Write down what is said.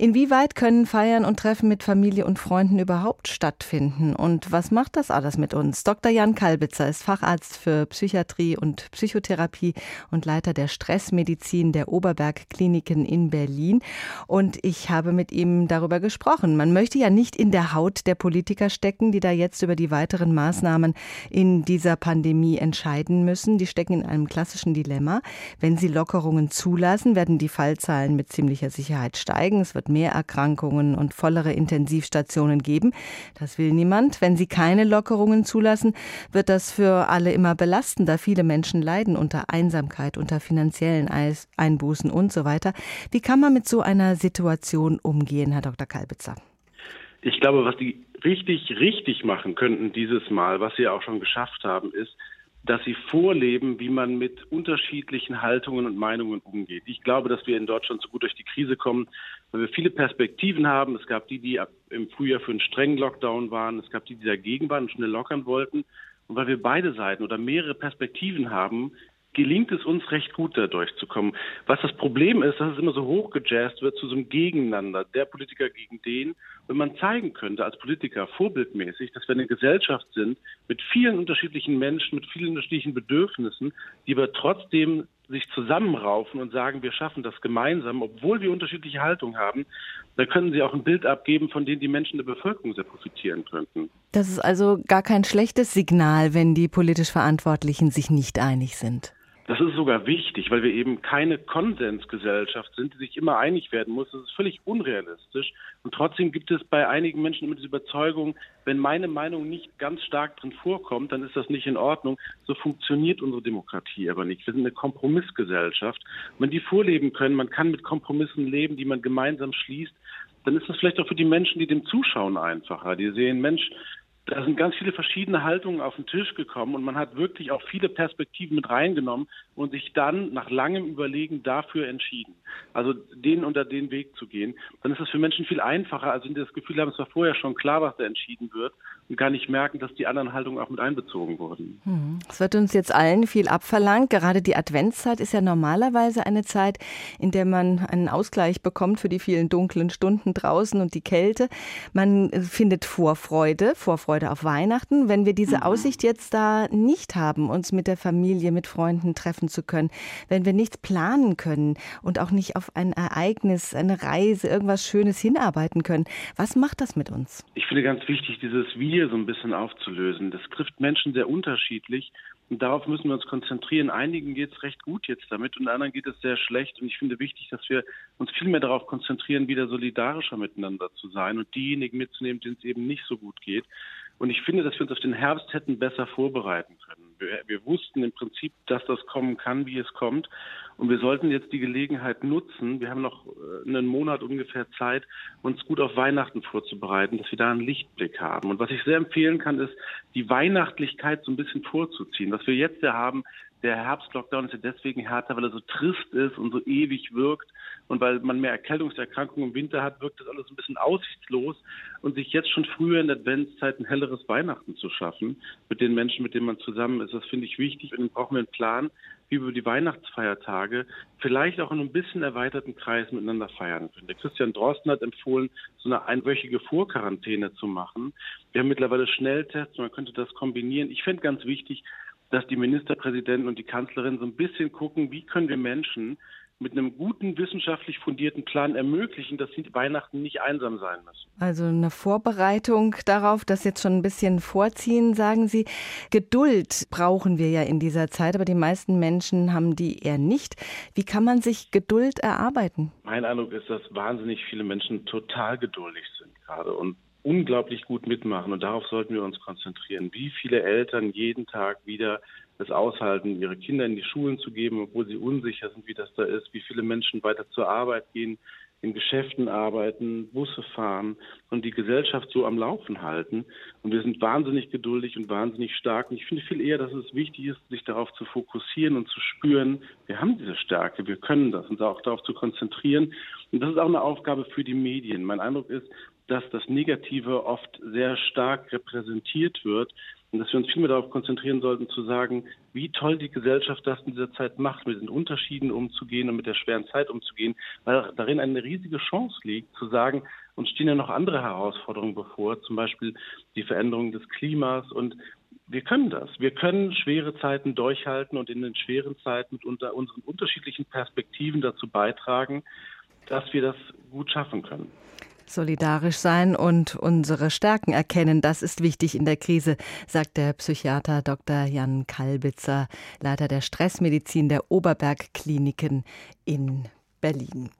Inwieweit können Feiern und Treffen mit Familie und Freunden überhaupt stattfinden? Und was macht das alles mit uns? Dr. Jan Kalbitzer ist Facharzt für Psychiatrie und Psychotherapie und Leiter der Stressmedizin der Oberberg Kliniken in Berlin. Und ich habe mit ihm darüber gesprochen. Man möchte ja nicht in der Haut der Politiker stecken, die da jetzt über die weiteren Maßnahmen in dieser Pandemie entscheiden müssen. Die stecken in einem klassischen Dilemma. Wenn sie Lockerungen zulassen, werden die Fallzahlen mit ziemlicher Sicherheit steigen. Es wird mehr Erkrankungen und vollere Intensivstationen geben. Das will niemand. Wenn sie keine Lockerungen zulassen, wird das für alle immer belastender. Viele Menschen leiden unter Einsamkeit, unter finanziellen Einbußen und so weiter. Wie kann man mit so einer Situation umgehen, Herr Dr. Kalbitzer? Ich glaube, was die richtig, richtig machen könnten dieses Mal, was sie auch schon geschafft haben, ist, dass sie vorleben, wie man mit unterschiedlichen Haltungen und Meinungen umgeht. Ich glaube, dass wir in Deutschland so gut durch die Krise kommen, weil wir viele Perspektiven haben. Es gab die, die im Frühjahr für einen strengen Lockdown waren. Es gab die, die dagegen waren und schnell lockern wollten. Und weil wir beide Seiten oder mehrere Perspektiven haben, gelingt es uns recht gut, da durchzukommen. Was das Problem ist, dass es immer so hochgejazzt wird zu so einem Gegeneinander, der Politiker gegen den. Wenn man zeigen könnte als Politiker vorbildmäßig, dass wir eine Gesellschaft sind mit vielen unterschiedlichen Menschen, mit vielen unterschiedlichen Bedürfnissen, die aber trotzdem sich zusammenraufen und sagen, wir schaffen das gemeinsam, obwohl wir unterschiedliche Haltungen haben, dann können sie auch ein Bild abgeben, von dem die Menschen der Bevölkerung sehr profitieren könnten. Das ist also gar kein schlechtes Signal, wenn die politisch Verantwortlichen sich nicht einig sind. Das ist sogar wichtig, weil wir eben keine Konsensgesellschaft sind, die sich immer einig werden muss. Das ist völlig unrealistisch. Und trotzdem gibt es bei einigen Menschen immer diese Überzeugung, wenn meine Meinung nicht ganz stark drin vorkommt, dann ist das nicht in Ordnung. So funktioniert unsere Demokratie aber nicht. Wir sind eine Kompromissgesellschaft. Wenn die vorleben können, man kann mit Kompromissen leben, die man gemeinsam schließt, dann ist das vielleicht auch für die Menschen, die dem zuschauen, einfacher. Die sehen, Mensch, da sind ganz viele verschiedene Haltungen auf den Tisch gekommen und man hat wirklich auch viele Perspektiven mit reingenommen und sich dann nach langem Überlegen dafür entschieden. Also den unter den Weg zu gehen. Dann ist es für Menschen viel einfacher, als wenn sie das Gefühl haben, es war vorher schon klar, was da entschieden wird und gar nicht merken, dass die anderen Haltungen auch mit einbezogen wurden. Hm. Es wird uns jetzt allen viel abverlangt. Gerade die Adventszeit ist ja normalerweise eine Zeit, in der man einen Ausgleich bekommt für die vielen dunklen Stunden draußen und die Kälte. Man findet Vorfreude, Vorfreude Vorfreude auf Weihnachten. Wenn wir diese mhm. Aussicht jetzt da nicht haben, uns mit der Familie, mit Freunden treffen zu können, wenn wir nichts planen können und auch nicht auf ein Ereignis, eine Reise, irgendwas Schönes hinarbeiten können, was macht das mit uns? Ich finde ganz wichtig, dieses Wir so ein bisschen aufzulösen. Das trifft Menschen sehr unterschiedlich. Und darauf müssen wir uns konzentrieren. Einigen geht es recht gut jetzt damit und anderen geht es sehr schlecht. Und ich finde wichtig, dass wir uns viel mehr darauf konzentrieren, wieder solidarischer miteinander zu sein und diejenigen mitzunehmen, denen es eben nicht so gut geht. Und ich finde, dass wir uns auf den Herbst hätten besser vorbereiten können. Wir, wir, wussten im Prinzip, dass das kommen kann, wie es kommt. Und wir sollten jetzt die Gelegenheit nutzen. Wir haben noch äh, einen Monat ungefähr Zeit, uns gut auf Weihnachten vorzubereiten, dass wir da einen Lichtblick haben. Und was ich sehr empfehlen kann, ist, die Weihnachtlichkeit so ein bisschen vorzuziehen. Was wir jetzt ja haben, der Herbstlockdown ist ja deswegen härter, weil er so trist ist und so ewig wirkt. Und weil man mehr Erkältungserkrankungen im Winter hat, wirkt das alles ein bisschen aussichtslos. Und sich jetzt schon früher in der Adventszeit ein helleres Weihnachten zu schaffen mit den Menschen, mit denen man zusammen ist, das finde ich wichtig. Und dann brauchen wir einen Plan, wie wir die Weihnachtsfeiertage vielleicht auch in einem bisschen erweiterten Kreis miteinander feiern können. Der Christian Drosten hat empfohlen, so eine einwöchige Vorquarantäne zu machen. Wir haben mittlerweile Schnelltests, man könnte das kombinieren. Ich finde ganz wichtig, dass die Ministerpräsidenten und die Kanzlerin so ein bisschen gucken, wie können wir Menschen mit einem guten wissenschaftlich fundierten Plan ermöglichen, dass sie Weihnachten nicht einsam sein müssen. Also eine Vorbereitung darauf, das jetzt schon ein bisschen vorziehen, sagen Sie. Geduld brauchen wir ja in dieser Zeit, aber die meisten Menschen haben die eher nicht. Wie kann man sich Geduld erarbeiten? Mein Eindruck ist, dass wahnsinnig viele Menschen total geduldig sind gerade und unglaublich gut mitmachen. Und darauf sollten wir uns konzentrieren. Wie viele Eltern jeden Tag wieder es aushalten, ihre Kinder in die Schulen zu geben, obwohl sie unsicher sind, wie das da ist. Wie viele Menschen weiter zur Arbeit gehen, in Geschäften arbeiten, Busse fahren und die Gesellschaft so am Laufen halten. Und wir sind wahnsinnig geduldig und wahnsinnig stark. Und ich finde viel eher, dass es wichtig ist, sich darauf zu fokussieren und zu spüren, wir haben diese Stärke, wir können das und auch darauf zu konzentrieren. Und das ist auch eine Aufgabe für die Medien. Mein Eindruck ist, dass das Negative oft sehr stark repräsentiert wird. und dass wir uns viel mehr darauf konzentrieren sollten, zu sagen, wie toll die Gesellschaft das in dieser Zeit macht, mit den Unterschieden umzugehen und mit der schweren Zeit umzugehen, weil darin eine riesige Chance liegt, zu sagen, uns stehen ja noch andere Herausforderungen bevor, zum Beispiel die Veränderung des Klimas und wir können das. Wir können schwere Zeiten durchhalten und in den schweren Zeiten mit unter unseren unterschiedlichen Perspektiven dazu beitragen, dass wir das gut schaffen können. Solidarisch sein und unsere Stärken erkennen, das ist wichtig in der Krise, sagt der Psychiater Dr. Jan Kalbitzer, Leiter der Stressmedizin der Oberberg Kliniken in Berlin.